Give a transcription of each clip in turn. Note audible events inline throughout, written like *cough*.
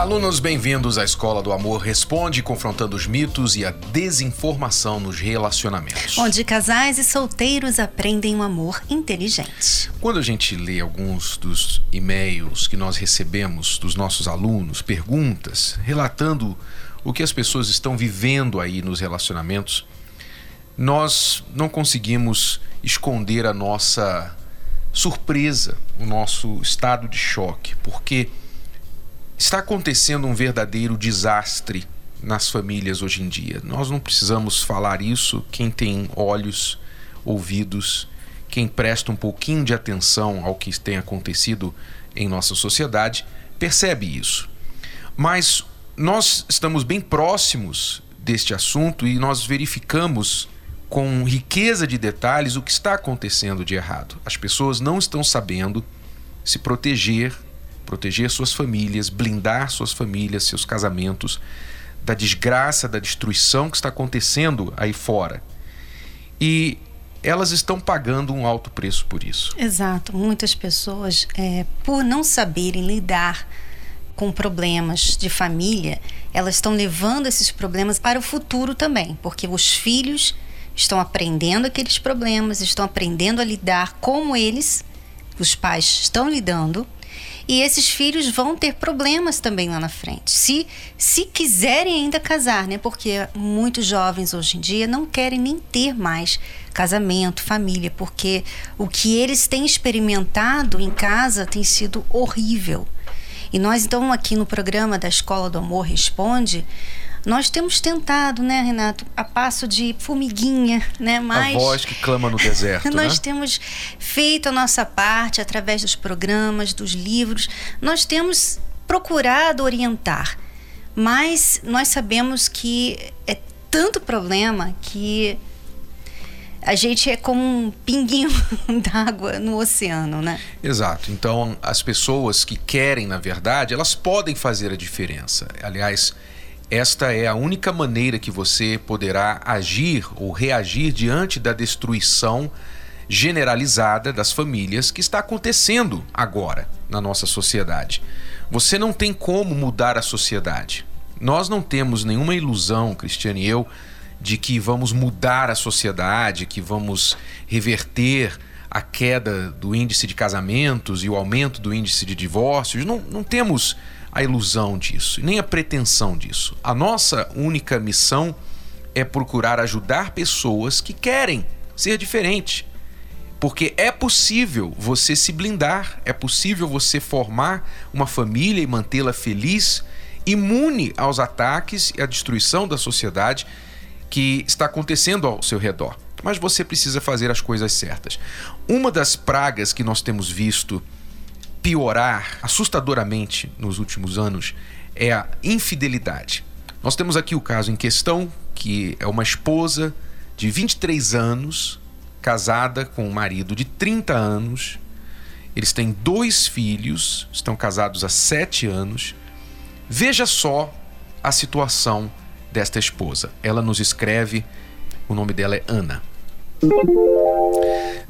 Olá, alunos, bem-vindos à Escola do Amor Responde, confrontando os mitos e a desinformação nos relacionamentos. Onde casais e solteiros aprendem um amor inteligente. Quando a gente lê alguns dos e-mails que nós recebemos dos nossos alunos, perguntas, relatando o que as pessoas estão vivendo aí nos relacionamentos, nós não conseguimos esconder a nossa surpresa, o nosso estado de choque, porque Está acontecendo um verdadeiro desastre nas famílias hoje em dia. Nós não precisamos falar isso. Quem tem olhos, ouvidos, quem presta um pouquinho de atenção ao que tem acontecido em nossa sociedade, percebe isso. Mas nós estamos bem próximos deste assunto e nós verificamos com riqueza de detalhes o que está acontecendo de errado. As pessoas não estão sabendo se proteger proteger suas famílias, blindar suas famílias, seus casamentos da desgraça, da destruição que está acontecendo aí fora. E elas estão pagando um alto preço por isso. Exato. Muitas pessoas, é, por não saberem lidar com problemas de família, elas estão levando esses problemas para o futuro também, porque os filhos estão aprendendo aqueles problemas, estão aprendendo a lidar como eles, os pais estão lidando e esses filhos vão ter problemas também lá na frente. Se, se quiserem ainda casar, né? Porque muitos jovens hoje em dia não querem nem ter mais casamento, família, porque o que eles têm experimentado em casa tem sido horrível. E nós, então, aqui no programa da Escola do Amor Responde, nós temos tentado, né, Renato, a passo de formiguinha, né? Mas a voz que clama no deserto. *laughs* nós né? temos feito a nossa parte através dos programas, dos livros. Nós temos procurado orientar, mas nós sabemos que é tanto problema que a gente é como um pinguinho *laughs* d'água no oceano, né? Exato. Então, as pessoas que querem, na verdade, elas podem fazer a diferença. Aliás, esta é a única maneira que você poderá agir ou reagir diante da destruição generalizada das famílias que está acontecendo agora na nossa sociedade. Você não tem como mudar a sociedade. Nós não temos nenhuma ilusão, Cristiane e eu, de que vamos mudar a sociedade, que vamos reverter a queda do índice de casamentos e o aumento do índice de divórcios. Não, não temos a ilusão disso, nem a pretensão disso. A nossa única missão é procurar ajudar pessoas que querem ser diferente. Porque é possível você se blindar, é possível você formar uma família e mantê-la feliz, imune aos ataques e à destruição da sociedade que está acontecendo ao seu redor. Mas você precisa fazer as coisas certas. Uma das pragas que nós temos visto piorar assustadoramente nos últimos anos é a infidelidade. Nós temos aqui o caso em questão, que é uma esposa de 23 anos, casada com um marido de 30 anos. Eles têm dois filhos, estão casados há sete anos. Veja só a situação desta esposa. Ela nos escreve, o nome dela é Ana.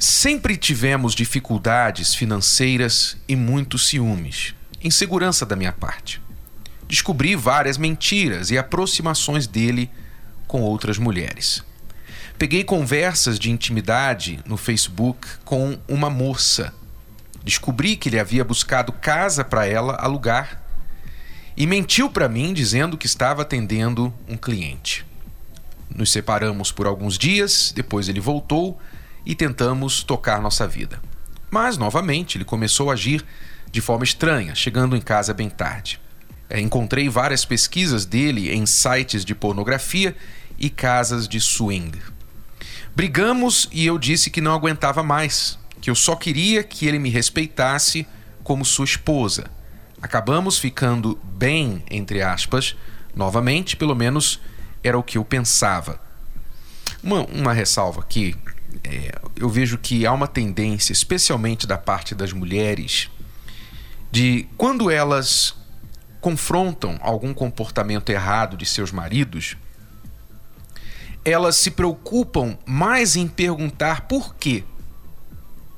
Sempre tivemos dificuldades financeiras e muitos ciúmes, insegurança da minha parte. Descobri várias mentiras e aproximações dele com outras mulheres. Peguei conversas de intimidade no Facebook com uma moça. Descobri que ele havia buscado casa para ela alugar e mentiu para mim dizendo que estava atendendo um cliente. Nos separamos por alguns dias, depois ele voltou e tentamos tocar nossa vida. Mas, novamente, ele começou a agir de forma estranha, chegando em casa bem tarde. É, encontrei várias pesquisas dele em sites de pornografia e casas de swing. Brigamos e eu disse que não aguentava mais, que eu só queria que ele me respeitasse como sua esposa. Acabamos ficando bem, entre aspas, novamente, pelo menos era o que eu pensava. Uma, uma ressalva aqui: é, eu vejo que há uma tendência, especialmente da parte das mulheres, de quando elas confrontam algum comportamento errado de seus maridos, elas se preocupam mais em perguntar por quê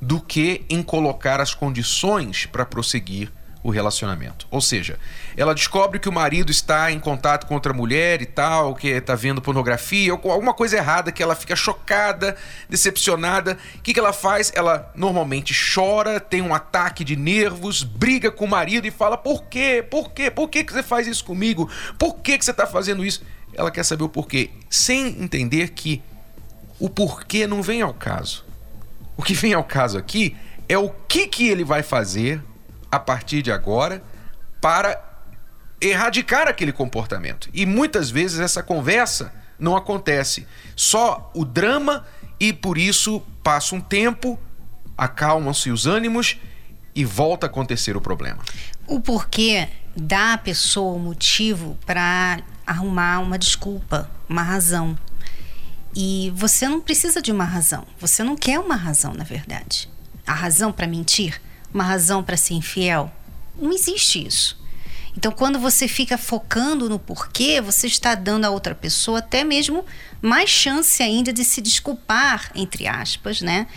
do que em colocar as condições para prosseguir o relacionamento. Ou seja, ela descobre que o marido está em contato com outra mulher e tal, que está vendo pornografia, ou alguma coisa errada, que ela fica chocada, decepcionada. O que, que ela faz? Ela normalmente chora, tem um ataque de nervos, briga com o marido e fala: Por quê? Por quê? Por que, que você faz isso comigo? Por que, que você está fazendo isso? Ela quer saber o porquê, sem entender que o porquê não vem ao caso. O que vem ao caso aqui é o que, que ele vai fazer a partir de agora para erradicar aquele comportamento. E muitas vezes essa conversa não acontece. Só o drama e por isso passa um tempo, acalmam-se os ânimos e volta a acontecer o problema. O porquê dá à pessoa o motivo para arrumar uma desculpa, uma razão. E você não precisa de uma razão. Você não quer uma razão, na verdade. A razão para mentir uma razão para ser infiel. Não existe isso. Então, quando você fica focando no porquê, você está dando a outra pessoa até mesmo mais chance ainda de se desculpar, entre aspas, né?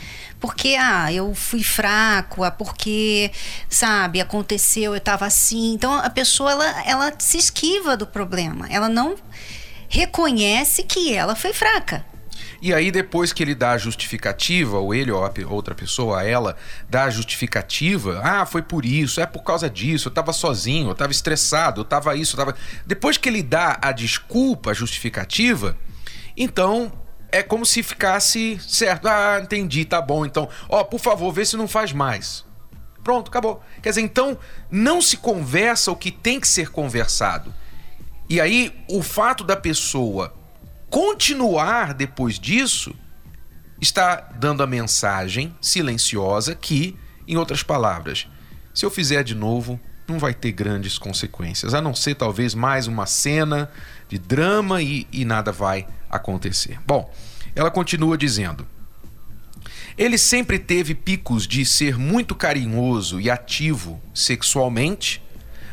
Porque, ah, eu fui fraco, ah, porque, sabe, aconteceu, eu estava assim. Então, a pessoa, ela, ela se esquiva do problema. Ela não reconhece que ela foi fraca. E aí, depois que ele dá a justificativa, ou ele ou a outra pessoa, ela, dá a justificativa, ah, foi por isso, é por causa disso, eu tava sozinho, eu tava estressado, eu tava isso, eu tava. Depois que ele dá a desculpa, a justificativa, então é como se ficasse certo. Ah, entendi, tá bom. Então, ó, por favor, vê se não faz mais. Pronto, acabou. Quer dizer, então não se conversa o que tem que ser conversado. E aí, o fato da pessoa continuar depois disso está dando a mensagem silenciosa que, em outras palavras, se eu fizer de novo, não vai ter grandes consequências, a não ser talvez mais uma cena de drama e, e nada vai acontecer. Bom, ela continua dizendo. Ele sempre teve picos de ser muito carinhoso e ativo sexualmente,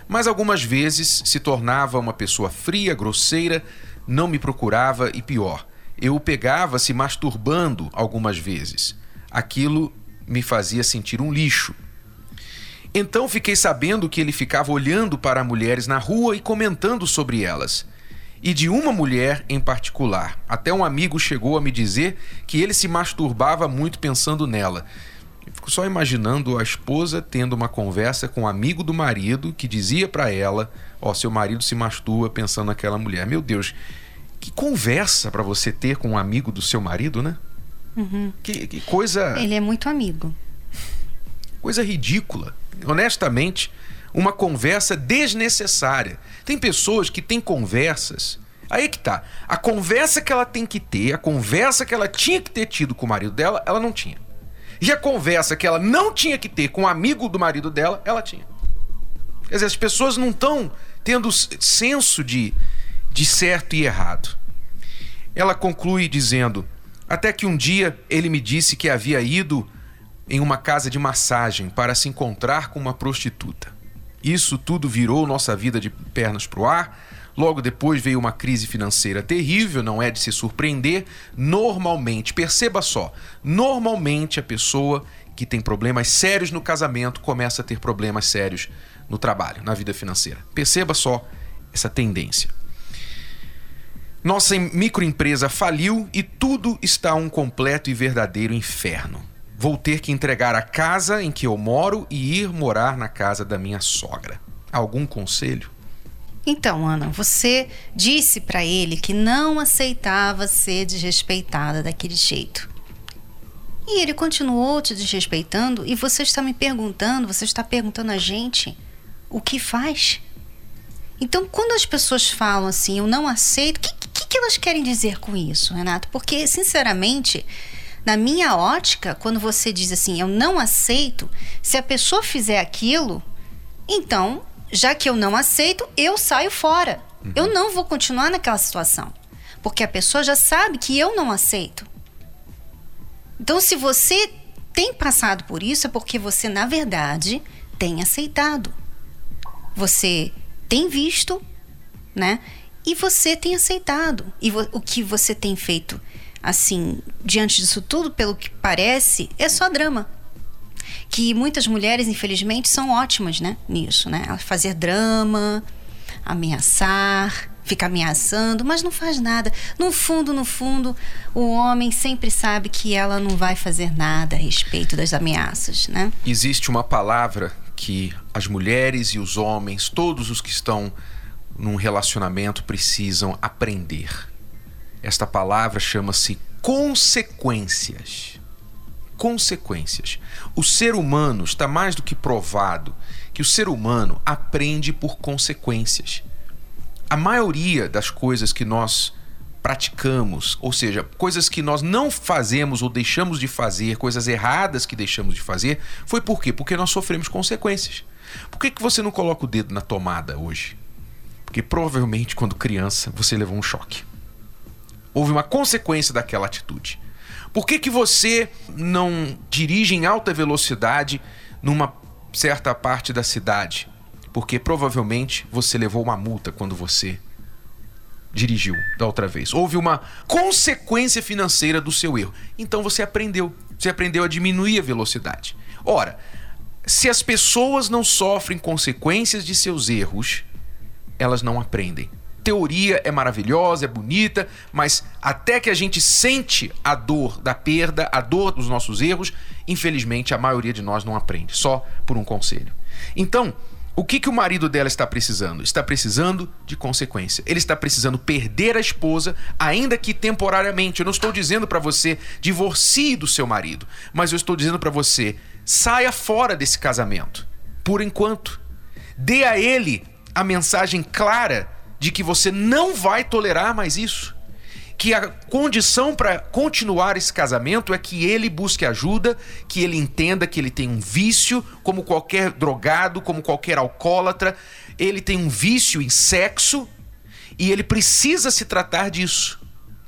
mas algumas vezes se tornava uma pessoa fria, grosseira, não me procurava e pior, eu o pegava se masturbando algumas vezes. Aquilo me fazia sentir um lixo. Então fiquei sabendo que ele ficava olhando para mulheres na rua e comentando sobre elas. E de uma mulher em particular. Até um amigo chegou a me dizer que ele se masturbava muito pensando nela. Eu fico só imaginando a esposa tendo uma conversa com um amigo do marido que dizia para ela: Ó, oh, seu marido se masturba pensando naquela mulher. Meu Deus, que conversa para você ter com um amigo do seu marido, né? Uhum. Que, que coisa. Ele é muito amigo. Coisa ridícula. Honestamente, uma conversa desnecessária. Tem pessoas que têm conversas. Aí é que tá. A conversa que ela tem que ter, a conversa que ela tinha que ter tido com o marido dela, ela não tinha. E a conversa que ela não tinha que ter com o um amigo do marido dela, ela tinha. Quer dizer, as pessoas não estão tendo senso de, de certo e errado. Ela conclui dizendo: Até que um dia ele me disse que havia ido em uma casa de massagem para se encontrar com uma prostituta. Isso tudo virou nossa vida de pernas para o ar. Logo depois veio uma crise financeira terrível, não é de se surpreender. Normalmente, perceba só, normalmente a pessoa que tem problemas sérios no casamento começa a ter problemas sérios no trabalho, na vida financeira. Perceba só essa tendência. Nossa microempresa faliu e tudo está um completo e verdadeiro inferno. Vou ter que entregar a casa em que eu moro e ir morar na casa da minha sogra. Algum conselho? Então, Ana, você disse para ele que não aceitava ser desrespeitada daquele jeito. E ele continuou te desrespeitando e você está me perguntando, você está perguntando a gente o que faz? Então, quando as pessoas falam assim, eu não aceito, o que, que, que elas querem dizer com isso, Renato? Porque, sinceramente, na minha ótica, quando você diz assim, eu não aceito, se a pessoa fizer aquilo, então, já que eu não aceito, eu saio fora. Uhum. Eu não vou continuar naquela situação. Porque a pessoa já sabe que eu não aceito. Então, se você tem passado por isso, é porque você, na verdade, tem aceitado. Você tem visto, né? E você tem aceitado. E o que você tem feito, assim, diante disso tudo, pelo que parece, é só drama. Que muitas mulheres, infelizmente, são ótimas, né? Nisso, né? Fazer drama, ameaçar, fica ameaçando, mas não faz nada. No fundo, no fundo, o homem sempre sabe que ela não vai fazer nada a respeito das ameaças, né? Existe uma palavra que as mulheres e os homens, todos os que estão num relacionamento precisam aprender. Esta palavra chama-se consequências. Consequências. O ser humano está mais do que provado que o ser humano aprende por consequências. A maioria das coisas que nós praticamos, ou seja, coisas que nós não fazemos ou deixamos de fazer, coisas erradas que deixamos de fazer, foi por quê? Porque nós sofremos consequências. Por que, que você não coloca o dedo na tomada hoje? Porque provavelmente quando criança você levou um choque. Houve uma consequência daquela atitude. Por que, que você não dirige em alta velocidade numa certa parte da cidade? Porque provavelmente você levou uma multa quando você dirigiu da outra vez. Houve uma consequência financeira do seu erro. Então você aprendeu. Você aprendeu a diminuir a velocidade. Ora, se as pessoas não sofrem consequências de seus erros, elas não aprendem. Teoria é maravilhosa, é bonita, mas até que a gente sente a dor da perda, a dor dos nossos erros, infelizmente a maioria de nós não aprende, só por um conselho. Então, o que, que o marido dela está precisando? Está precisando de consequência. Ele está precisando perder a esposa, ainda que temporariamente. Eu não estou dizendo para você divorcie do seu marido, mas eu estou dizendo para você saia fora desse casamento, por enquanto. Dê a ele a mensagem clara de que você não vai tolerar mais isso. Que a condição para continuar esse casamento é que ele busque ajuda, que ele entenda que ele tem um vício, como qualquer drogado, como qualquer alcoólatra, ele tem um vício em sexo e ele precisa se tratar disso.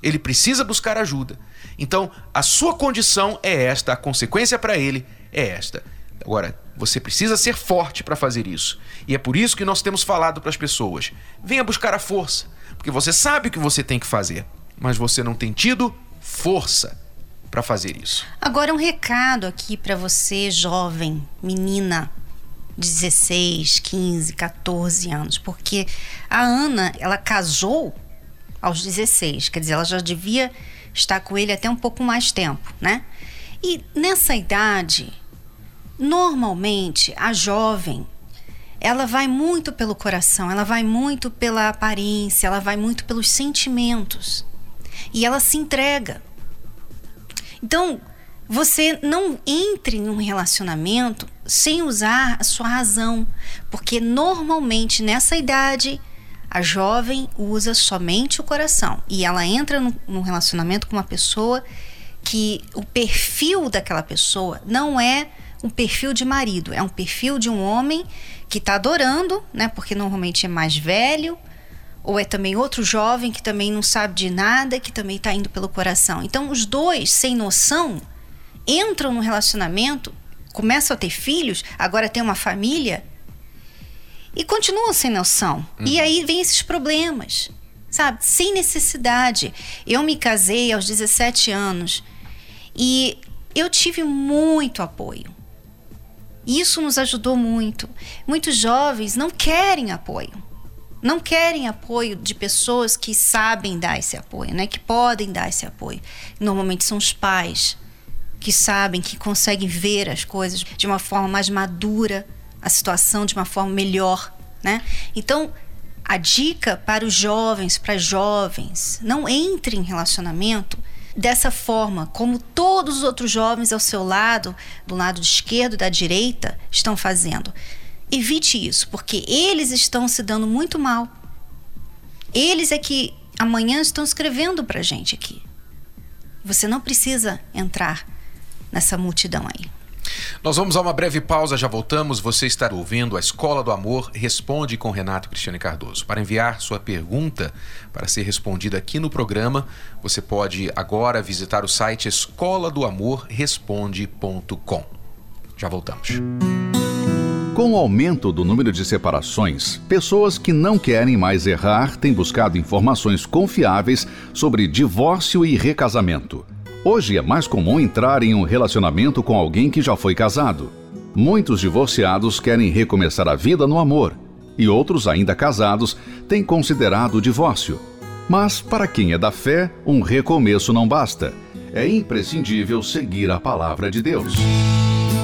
Ele precisa buscar ajuda. Então, a sua condição é esta, a consequência para ele é esta. Agora, você precisa ser forte para fazer isso. E é por isso que nós temos falado para as pessoas: venha buscar a força, porque você sabe o que você tem que fazer, mas você não tem tido força para fazer isso. Agora um recado aqui para você, jovem, menina, 16, 15, 14 anos, porque a Ana, ela casou aos 16, quer dizer, ela já devia estar com ele até um pouco mais tempo, né? E nessa idade, Normalmente, a jovem, ela vai muito pelo coração, ela vai muito pela aparência, ela vai muito pelos sentimentos. E ela se entrega. Então, você não entre num relacionamento sem usar a sua razão, porque normalmente nessa idade a jovem usa somente o coração e ela entra num relacionamento com uma pessoa que o perfil daquela pessoa não é um perfil de marido, é um perfil de um homem que está adorando, né? Porque normalmente é mais velho, ou é também outro jovem que também não sabe de nada, que também está indo pelo coração. Então, os dois, sem noção, entram no relacionamento, começam a ter filhos, agora tem uma família e continuam sem noção. Uhum. E aí vem esses problemas, sabe? Sem necessidade. Eu me casei aos 17 anos e eu tive muito apoio. Isso nos ajudou muito. Muitos jovens não querem apoio. Não querem apoio de pessoas que sabem dar esse apoio, né? que podem dar esse apoio. Normalmente são os pais que sabem, que conseguem ver as coisas de uma forma mais madura, a situação de uma forma melhor. Né? Então, a dica para os jovens, para as jovens, não entre em relacionamento dessa forma, como todos os outros jovens ao seu lado, do lado esquerdo e da direita, estão fazendo. Evite isso, porque eles estão se dando muito mal. Eles é que amanhã estão escrevendo para gente aqui. Você não precisa entrar nessa multidão aí. Nós vamos a uma breve pausa, já voltamos. Você está ouvindo a Escola do Amor Responde com Renato Cristiane Cardoso. Para enviar sua pergunta para ser respondida aqui no programa, você pode agora visitar o site escola do amor responde.com. Já voltamos. Com o aumento do número de separações, pessoas que não querem mais errar têm buscado informações confiáveis sobre divórcio e recasamento. Hoje é mais comum entrar em um relacionamento com alguém que já foi casado. Muitos divorciados querem recomeçar a vida no amor, e outros, ainda casados, têm considerado o divórcio. Mas, para quem é da fé, um recomeço não basta. É imprescindível seguir a palavra de Deus.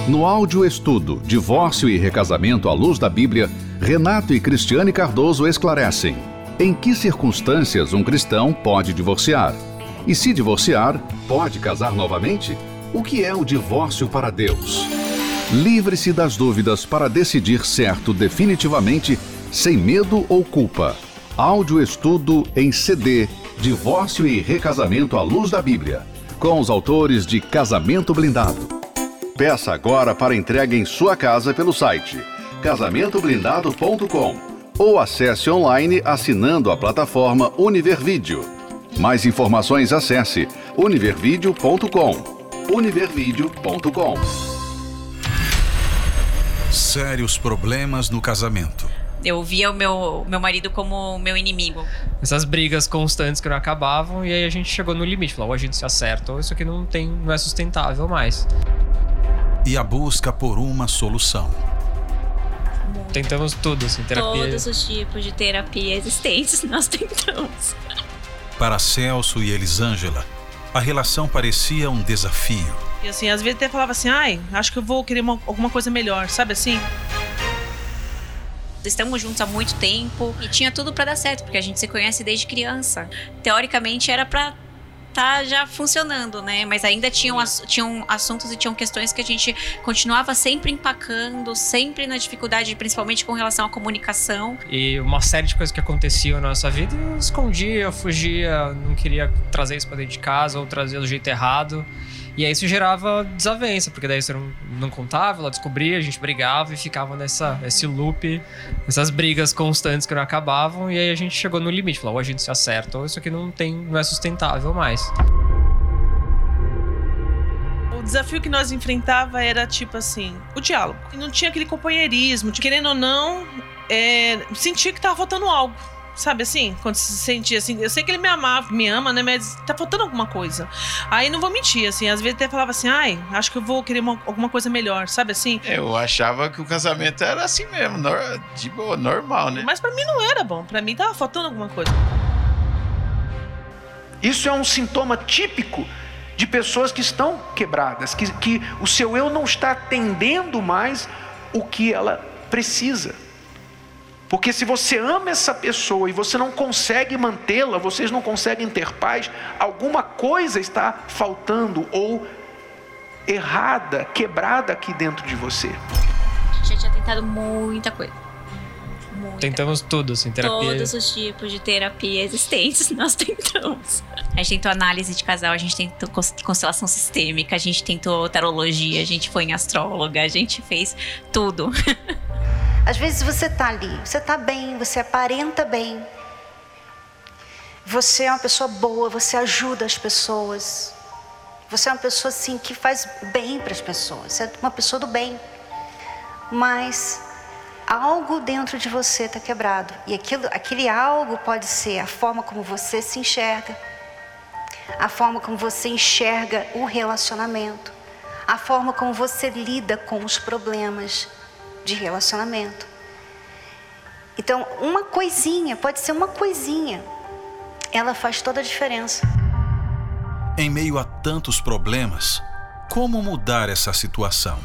No áudio estudo Divórcio e Recasamento à Luz da Bíblia, Renato e Cristiane Cardoso esclarecem em que circunstâncias um cristão pode divorciar. E se divorciar, pode casar novamente? O que é o divórcio para Deus? Livre-se das dúvidas para decidir certo definitivamente, sem medo ou culpa. Áudio estudo em CD Divórcio e Recasamento à Luz da Bíblia, com os autores de Casamento Blindado. Peça agora para entrega em sua casa pelo site casamentoblindado.com ou acesse online assinando a plataforma Univervídeo. Mais informações acesse univervideo.com. univervideo.com. Sérios problemas no casamento. Eu via o meu, meu marido como meu inimigo. Essas brigas constantes que não acabavam e aí a gente chegou no limite, falou, ou a gente se acerta ou isso aqui não tem, não é sustentável mais e a busca por uma solução. Tentamos tudo, assim, terapia. Todos os tipos de terapia existentes *laughs* nós tentamos. Para Celso e Elisângela, a relação parecia um desafio. E assim, às vezes até falava assim, ai, acho que eu vou querer uma, alguma coisa melhor, sabe assim? Estamos juntos há muito tempo e tinha tudo para dar certo, porque a gente se conhece desde criança. Teoricamente era para tá já funcionando, né? Mas ainda tinham, tinham assuntos e tinham questões que a gente continuava sempre empacando, sempre na dificuldade, principalmente com relação à comunicação. E uma série de coisas que aconteciam na nossa vida, eu escondia, eu fugia, não queria trazer isso para dentro de casa ou trazer do jeito errado. E aí isso gerava desavença, porque daí você não, não contava, ela descobria, a gente brigava e ficava nessa esse loop, essas brigas constantes que não acabavam, e aí a gente chegou no limite, falou, ou a gente se acerta, ou isso aqui não tem, não é sustentável mais. O desafio que nós enfrentava era tipo assim, o diálogo. E não tinha aquele companheirismo, de, querendo ou não, é, sentia que tava faltando algo Sabe assim? Quando se sentia assim. Eu sei que ele me amava, me ama, né? Mas tá faltando alguma coisa. Aí não vou mentir, assim. Às vezes até falava assim, ai, acho que eu vou querer uma, alguma coisa melhor, sabe assim? Eu achava que o casamento era assim mesmo, de boa, normal, né? Mas para mim não era bom. Para mim tava faltando alguma coisa. Isso é um sintoma típico de pessoas que estão quebradas, que, que o seu eu não está atendendo mais o que ela precisa. Porque se você ama essa pessoa e você não consegue mantê-la, vocês não conseguem ter paz, alguma coisa está faltando ou errada, quebrada aqui dentro de você. A gente já tinha tentado muita coisa. Muita. Tentamos tudo, assim, terapia. Todos os tipos de terapia existentes *laughs* nós tentamos. A gente tentou análise de casal, a gente tentou constelação sistêmica, a gente tentou tarologia, a gente foi em astróloga, a gente fez tudo. *laughs* Às vezes você está ali, você está bem, você aparenta bem. Você é uma pessoa boa, você ajuda as pessoas. Você é uma pessoa assim que faz bem para as pessoas. Você é uma pessoa do bem. Mas algo dentro de você está quebrado. E aquilo, aquele algo pode ser a forma como você se enxerga, a forma como você enxerga o relacionamento, a forma como você lida com os problemas de relacionamento. Então, uma coisinha, pode ser uma coisinha, ela faz toda a diferença. Em meio a tantos problemas, como mudar essa situação?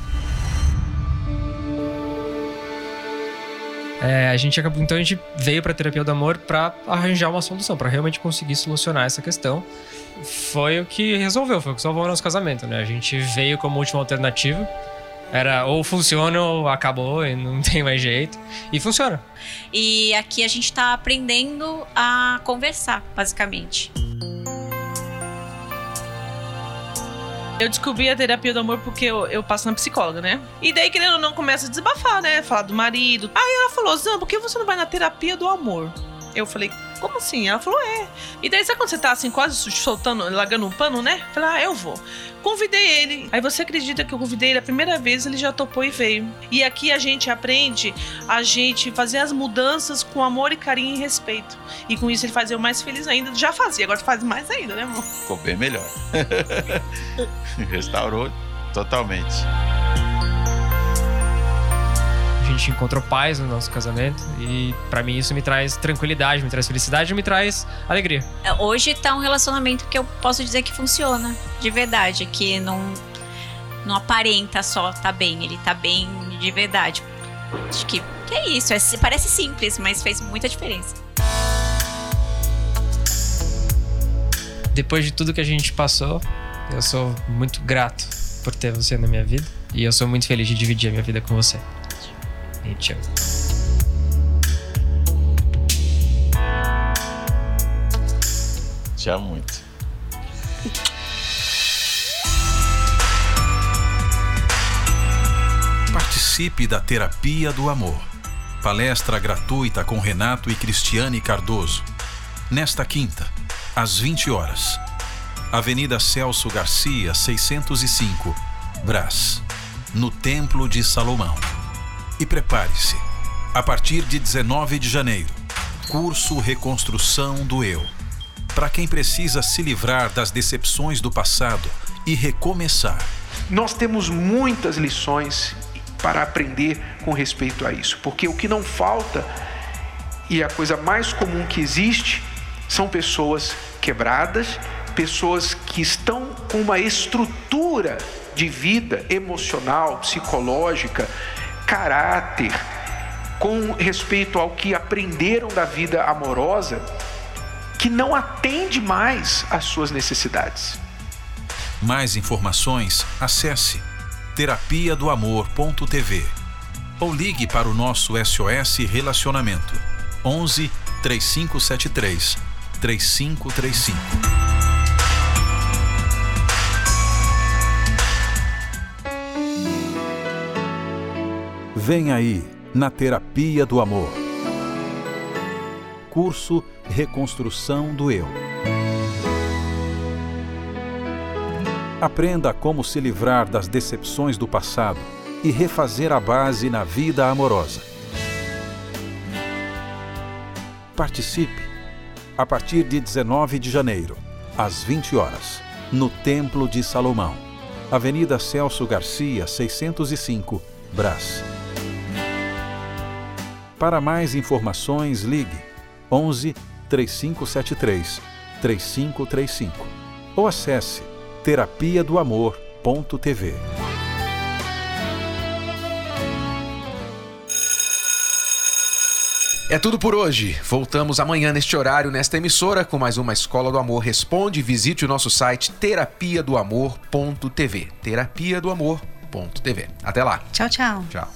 É, a gente acabou, então a gente veio para a terapia do amor para arranjar uma solução, para realmente conseguir solucionar essa questão. Foi o que resolveu, foi o que salvou o nosso casamento, né? A gente veio como última alternativa era ou funciona ou acabou e não *laughs* tem mais jeito. E funciona. E aqui a gente tá aprendendo a conversar, basicamente. Eu descobri a terapia do amor porque eu, eu, passo na psicóloga, né? E daí, querendo ou não, começa a desabafar, né? Falar do marido. Aí ela falou, Zan, por que você não vai na terapia do amor? Eu falei, como assim? Ela falou, é. E daí, sabe quando você tá assim, quase soltando, largando um pano, né? Eu falei, ah, eu vou. Convidei ele. Aí você acredita que eu convidei ele a primeira vez, ele já topou e veio. E aqui a gente aprende a gente fazer as mudanças com amor e carinho e respeito. E com isso ele fazia o mais feliz ainda. Já fazia, agora faz mais ainda, né, amor? Ficou bem melhor. *laughs* Restaurou totalmente gente encontrou paz no nosso casamento e para mim isso me traz tranquilidade, me traz felicidade, me traz alegria. É, hoje tá um relacionamento que eu posso dizer que funciona, de verdade, que não não aparenta só tá bem, ele tá bem de verdade. Acho que, que é isso, é, parece simples, mas fez muita diferença. Depois de tudo que a gente passou, eu sou muito grato por ter você na minha vida e eu sou muito feliz de dividir a minha vida com você. Nietzsche. Te amo muito. Participe da Terapia do Amor. Palestra gratuita com Renato e Cristiane Cardoso. Nesta quinta, às 20 horas. Avenida Celso Garcia, 605, Brás, no Templo de Salomão. E prepare-se. A partir de 19 de janeiro, curso Reconstrução do Eu. Para quem precisa se livrar das decepções do passado e recomeçar. Nós temos muitas lições para aprender com respeito a isso, porque o que não falta e a coisa mais comum que existe são pessoas quebradas, pessoas que estão com uma estrutura de vida emocional, psicológica, caráter, com respeito ao que aprenderam da vida amorosa, que não atende mais às suas necessidades. Mais informações, acesse terapia do amor.tv ou ligue para o nosso SOS Relacionamento 11 3573 3535. Vem aí na Terapia do Amor. Curso Reconstrução do Eu. Aprenda como se livrar das decepções do passado e refazer a base na vida amorosa. Participe a partir de 19 de janeiro, às 20 horas, no Templo de Salomão, Avenida Celso Garcia, 605, Brás. Para mais informações, ligue 11 3573 3535 ou acesse terapia do amor.tv. É tudo por hoje. Voltamos amanhã neste horário, nesta emissora, com mais uma Escola do Amor Responde. Visite o nosso site terapia do amor.tv. Terapia do amor.tv. Até lá. Tchau, tchau. Tchau.